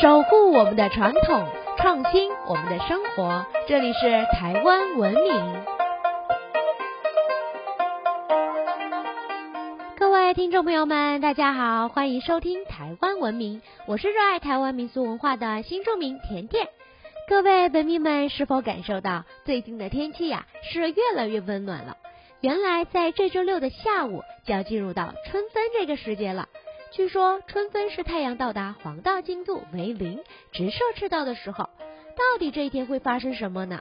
守护我们的传统，创新我们的生活。这里是台湾文明。各位听众朋友们，大家好，欢迎收听台湾文明。我是热爱台湾民俗文化的新住民甜甜。各位文明们，是否感受到最近的天气呀是越来越温暖了？原来在这周六的下午就要进入到春分这个时节了。据说春分是太阳到达黄道经度为零，直射赤道的时候。到底这一天会发生什么呢？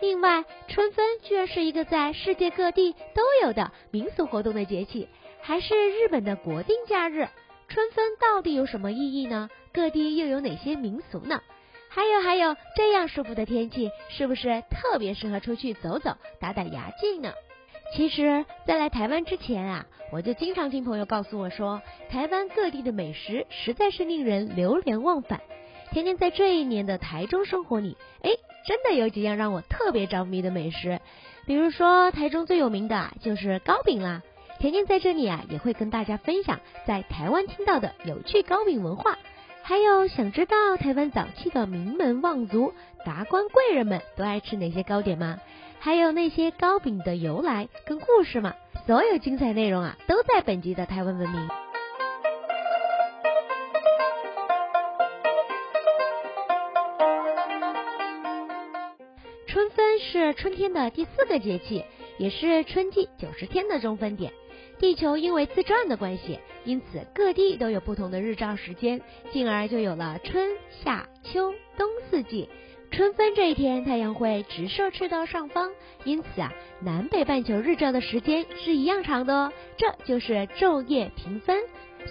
另外，春分居然是一个在世界各地都有的民俗活动的节气，还是日本的国定假日。春分到底有什么意义呢？各地又有哪些民俗呢？还有还有，这样舒服的天气，是不是特别适合出去走走、打打牙祭呢？其实，在来台湾之前啊，我就经常听朋友告诉我说，台湾各地的美食实在是令人流连忘返。甜甜在这一年的台中生活里，哎，真的有几样让我特别着迷的美食。比如说，台中最有名的就是糕饼啦。甜甜在这里啊，也会跟大家分享在台湾听到的有趣糕饼文化。还有，想知道台湾早期的名门望族、达官贵人们都爱吃哪些糕点吗？还有那些糕饼的由来跟故事嘛，所有精彩内容啊，都在本集的台湾文明。春分是春天的第四个节气，也是春季九十天的中分点。地球因为自转的关系，因此各地都有不同的日照时间，进而就有了春夏秋冬四季。春分这一天，太阳会直射赤道上方，因此啊，南北半球日照的时间是一样长的哦。这就是昼夜平分，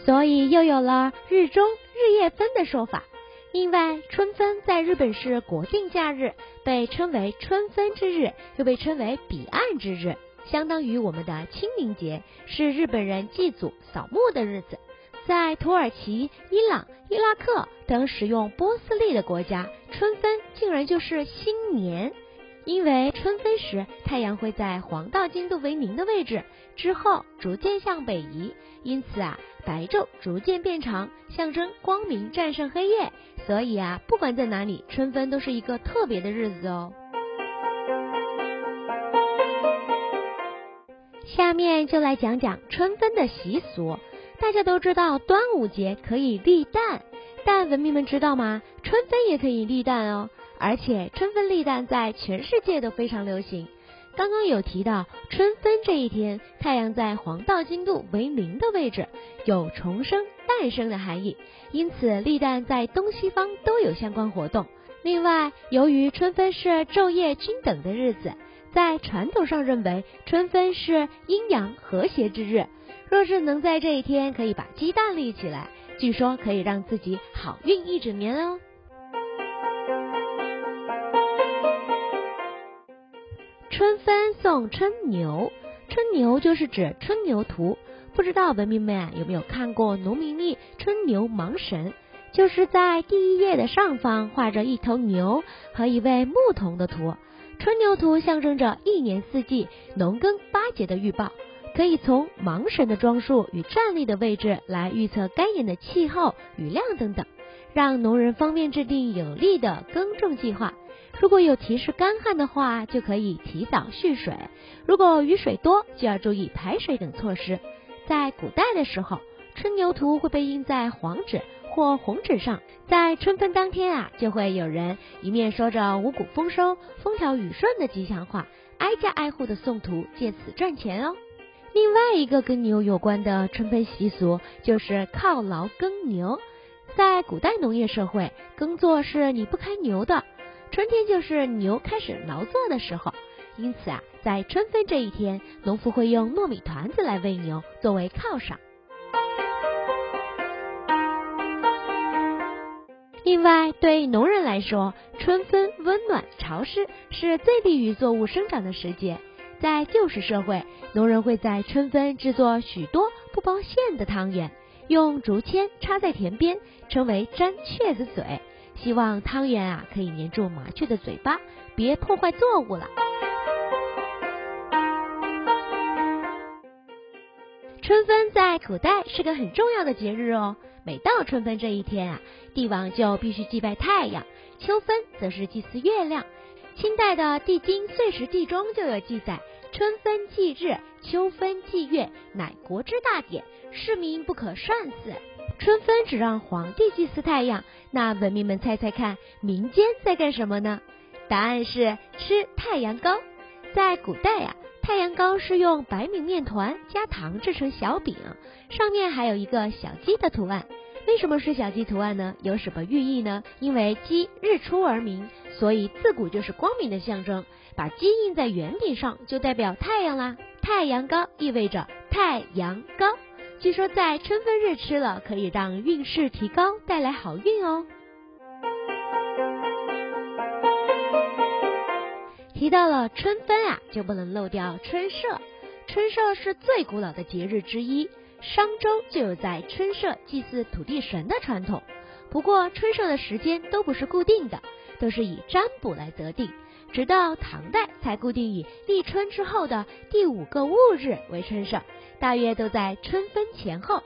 所以又有了日中日夜分的说法。另外，春分在日本是国定假日，被称为春分之日，又被称为彼岸之日，相当于我们的清明节，是日本人祭祖扫墓的日子。在土耳其、伊朗、伊拉克等使用波斯历的国家，春分竟然就是新年，因为春分时太阳会在黄道经度为零的位置，之后逐渐向北移，因此啊，白昼逐渐变长，象征光明战胜黑夜。所以啊，不管在哪里，春分都是一个特别的日子哦。下面就来讲讲春分的习俗。大家都知道端午节可以立蛋，但文明们知道吗？春分也可以立蛋哦，而且春分立蛋在全世界都非常流行。刚刚有提到春分这一天，太阳在黄道经度为零的位置，有重生、诞生的含义，因此立蛋在东西方都有相关活动。另外，由于春分是昼夜均等的日子，在传统上认为春分是阴阳和谐之日。若是能在这一天可以把鸡蛋立起来，据说可以让自己好运一整年哦。春分送春牛，春牛就是指春牛图。不知道文明们啊有没有看过农民历春牛芒神？就是在第一页的上方画着一头牛和一位牧童的图。春牛图象征着一年四季农耕八节的预报。可以从芒神的装束与站立的位置来预测该年的气候、雨量等等，让农人方便制定有利的耕种计划。如果有提示干旱的话，就可以提早蓄水；如果雨水多，就要注意排水等措施。在古代的时候，春牛图会被印在黄纸或红纸上，在春分当天啊，就会有人一面说着五谷丰收、风调雨顺的吉祥话，挨家挨户的送图，借此赚钱哦。另外一个跟牛有关的春分习俗就是犒劳耕牛。在古代农业社会，耕作是离不开牛的，春天就是牛开始劳作的时候。因此啊，在春分这一天，农夫会用糯米团子来喂牛作为犒赏。另外，对农人来说，春分温暖潮湿，是最利于作物生长的时节。在旧时社会，农人会在春分制作许多不包馅的汤圆，用竹签插在田边，称为粘雀子嘴，希望汤圆啊可以粘住麻雀的嘴巴，别破坏作物了。春分在古代是个很重要的节日哦，每到春分这一天啊，帝王就必须祭拜太阳；秋分则是祭祀月亮。清代的《帝京岁时地》中就有记载：春分祭日，秋分祭月，乃国之大典，市民不可擅祀。春分只让皇帝祭祀太阳，那文明们猜猜看，民间在干什么呢？答案是吃太阳糕。在古代呀，太阳糕是用白米面团加糖制成小饼，上面还有一个小鸡的图案。为什么是小鸡图案呢？有什么寓意呢？因为鸡日出而明，所以自古就是光明的象征。把鸡印在圆饼上，就代表太阳啦。太阳高意味着太阳高。据说在春分日吃了，可以让运势提高，带来好运哦。提到了春分啊，就不能漏掉春社。春社是最古老的节日之一，商周就有在春社祭祀土地神的传统。不过春社的时间都不是固定的，都是以占卜来择定，直到唐代才固定以立春之后的第五个戊日为春社，大约都在春分前后。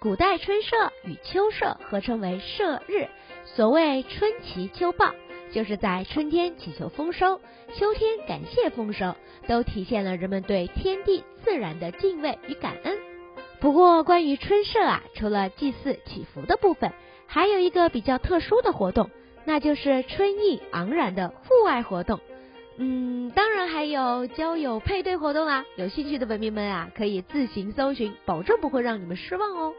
古代春社与秋社合称为社日，所谓春祈秋报。就是在春天祈求丰收，秋天感谢丰收，都体现了人们对天地自然的敬畏与感恩。不过，关于春社啊，除了祭祀祈福的部分，还有一个比较特殊的活动，那就是春意盎然的户外活动。嗯，当然还有交友配对活动啊！有兴趣的文明们啊，可以自行搜寻，保证不会让你们失望哦。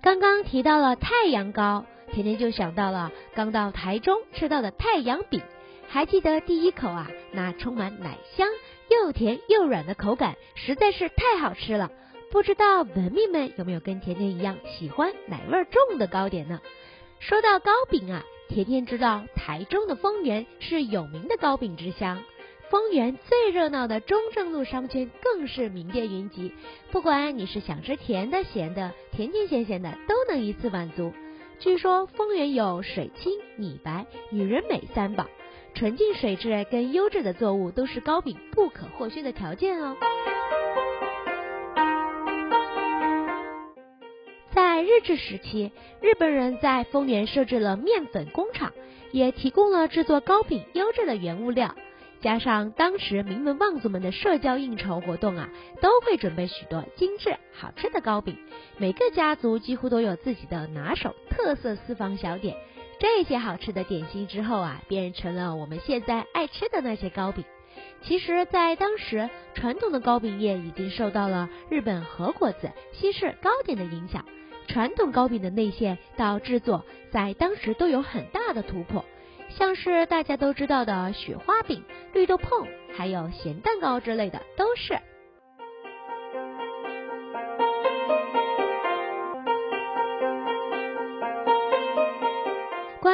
刚刚提到了太阳糕，甜甜就想到了刚到台中吃到的太阳饼。还记得第一口啊，那充满奶香、又甜又软的口感，实在是太好吃了。不知道文明们有没有跟甜甜一样喜欢奶味重的糕点呢？说到糕饼啊，甜甜知道台中的丰原是有名的糕饼之乡。丰原最热闹的中正路商圈更是名店云集，不管你是想吃甜的、咸的、甜甜咸咸的，都能一次满足。据说丰原有水清、米白、女人美三宝，纯净水质跟优质的作物都是糕饼不可或缺的条件哦。在日治时期，日本人在丰原设置了面粉工厂，也提供了制作糕饼优质的原物料。加上当时名门望族们的社交应酬活动啊，都会准备许多精致好吃的糕饼。每个家族几乎都有自己的拿手特色私房小点。这些好吃的点心之后啊，变成了我们现在爱吃的那些糕饼。其实，在当时，传统的糕饼业已经受到了日本和果子、西式糕点的影响。传统糕饼的内馅到制作，在当时都有很大的突破。像是大家都知道的雪花饼、绿豆碰，还有咸蛋糕之类的，都是。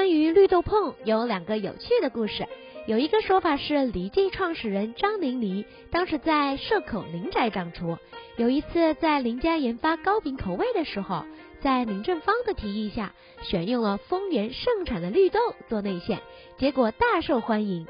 关于绿豆碰有两个有趣的故事，有一个说法是李记创始人张灵黎当时在社口林宅掌厨，有一次在林家研发糕饼口味的时候。在林正芳的提议下，选用了丰原盛产的绿豆做内馅，结果大受欢迎。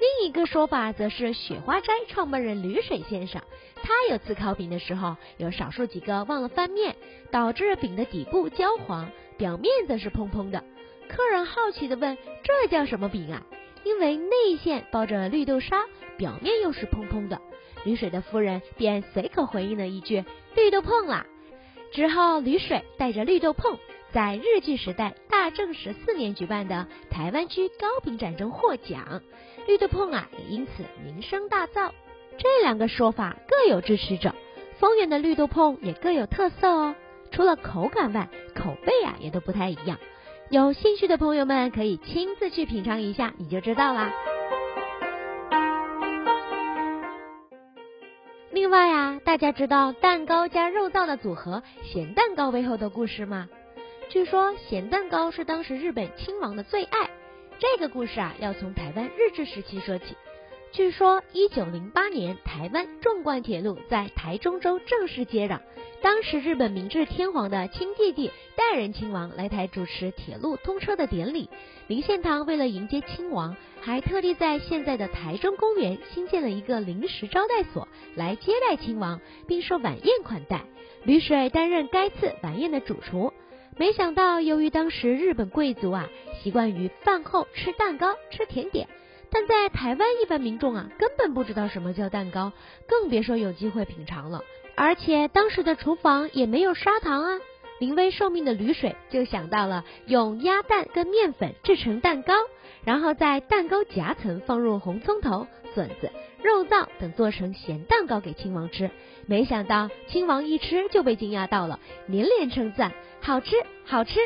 另一个说法则是雪花斋创办人吕水先生，他有次烤饼的时候，有少数几个忘了翻面，导致饼的底部焦黄，表面则是蓬蓬的。客人好奇的问：“这叫什么饼啊？”因为内馅包着绿豆沙，表面又是蓬蓬的。吕水的夫人便随口回应了一句：“绿豆碰啦。”之后，吕水带着绿豆碰，在日据时代大正十四年举办的台湾区糕饼展中获奖，绿豆碰啊也因此名声大噪。这两个说法各有支持者，丰原的绿豆碰也各有特色哦。除了口感外，口味啊也都不太一样。有兴趣的朋友们可以亲自去品尝一下，你就知道啦。另外啊，大家知道蛋糕加肉燥的组合咸蛋糕背后的故事吗？据说咸蛋糕是当时日本亲王的最爱。这个故事啊，要从台湾日治时期说起。据说，一九零八年，台湾纵贯铁路在台中州正式接壤。当时，日本明治天皇的亲弟弟代仁亲王来台主持铁路通车的典礼。林献堂为了迎接亲王，还特地在现在的台中公园新建了一个临时招待所，来接待亲王，并设晚宴款待。吕水担任该次晚宴的主厨。没想到，由于当时日本贵族啊，习惯于饭后吃蛋糕、吃甜点。但在台湾，一般民众啊根本不知道什么叫蛋糕，更别说有机会品尝了。而且当时的厨房也没有砂糖啊。临危受命的吕水就想到了用鸭蛋跟面粉制成蛋糕，然后在蛋糕夹层放入红葱头、笋子、肉燥等做成咸蛋糕给亲王吃。没想到亲王一吃就被惊讶到了，连连称赞好吃好吃，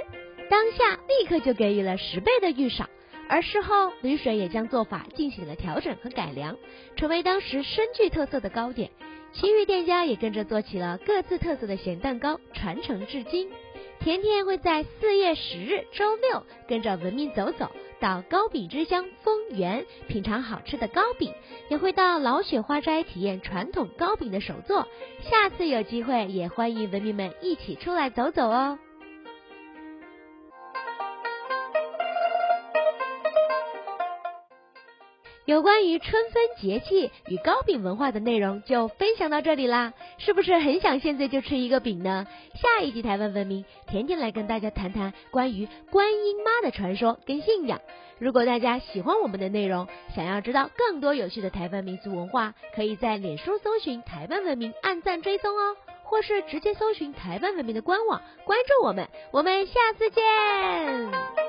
当下立刻就给予了十倍的预赏。而事后，吕水也将做法进行了调整和改良，成为当时深具特色的糕点。其余店家也跟着做起了各自特色的咸蛋糕，传承至今。甜甜会在四月十日周六跟着文明走走，到糕饼之乡丰源品尝好吃的糕饼，也会到老雪花斋体验传统糕饼的手作。下次有机会，也欢迎文明们一起出来走走哦。有关于春分节气与糕饼文化的内容就分享到这里啦，是不是很想现在就吃一个饼呢？下一集台湾文明，甜甜来跟大家谈谈关于观音妈的传说跟信仰。如果大家喜欢我们的内容，想要知道更多有趣的台湾民俗文化，可以在脸书搜寻台湾文明，按赞追踪哦，或是直接搜寻台湾文明的官网，关注我们。我们下次见。